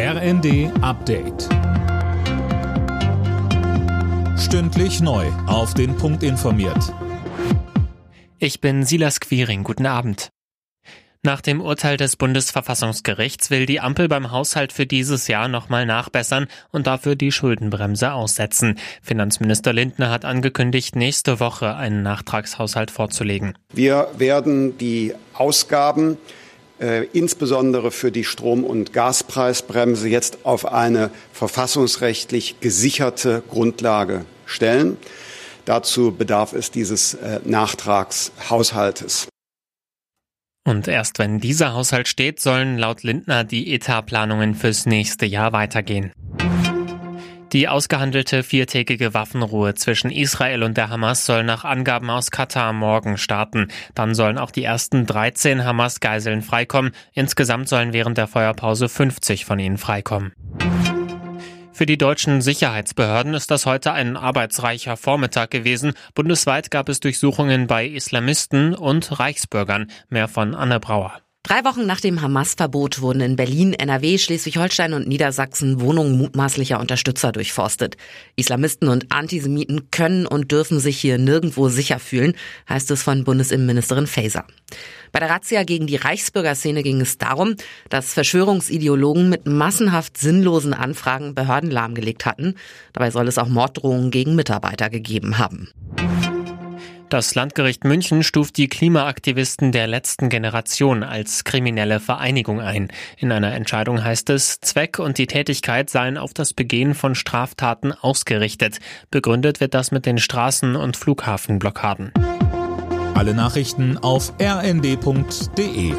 RND Update. Stündlich neu. Auf den Punkt informiert. Ich bin Silas Quiring. Guten Abend. Nach dem Urteil des Bundesverfassungsgerichts will die Ampel beim Haushalt für dieses Jahr nochmal nachbessern und dafür die Schuldenbremse aussetzen. Finanzminister Lindner hat angekündigt, nächste Woche einen Nachtragshaushalt vorzulegen. Wir werden die Ausgaben äh, insbesondere für die Strom- und Gaspreisbremse jetzt auf eine verfassungsrechtlich gesicherte Grundlage stellen. Dazu bedarf es dieses äh, Nachtragshaushaltes. Und erst wenn dieser Haushalt steht, sollen laut Lindner die Etatplanungen fürs nächste Jahr weitergehen. Die ausgehandelte viertägige Waffenruhe zwischen Israel und der Hamas soll nach Angaben aus Katar morgen starten. Dann sollen auch die ersten 13 Hamas-Geiseln freikommen. Insgesamt sollen während der Feuerpause 50 von ihnen freikommen. Für die deutschen Sicherheitsbehörden ist das heute ein arbeitsreicher Vormittag gewesen. Bundesweit gab es Durchsuchungen bei Islamisten und Reichsbürgern. Mehr von Anne Brauer. Drei Wochen nach dem Hamas-Verbot wurden in Berlin, NRW, Schleswig-Holstein und Niedersachsen Wohnungen mutmaßlicher Unterstützer durchforstet. Islamisten und Antisemiten können und dürfen sich hier nirgendwo sicher fühlen, heißt es von Bundesinnenministerin Faeser. Bei der Razzia gegen die Reichsbürgerszene ging es darum, dass Verschwörungsideologen mit massenhaft sinnlosen Anfragen Behörden lahmgelegt hatten. Dabei soll es auch Morddrohungen gegen Mitarbeiter gegeben haben. Das Landgericht München stuft die Klimaaktivisten der letzten Generation als kriminelle Vereinigung ein. In einer Entscheidung heißt es, Zweck und die Tätigkeit seien auf das Begehen von Straftaten ausgerichtet. Begründet wird das mit den Straßen- und Flughafenblockaden. Alle Nachrichten auf rnd.de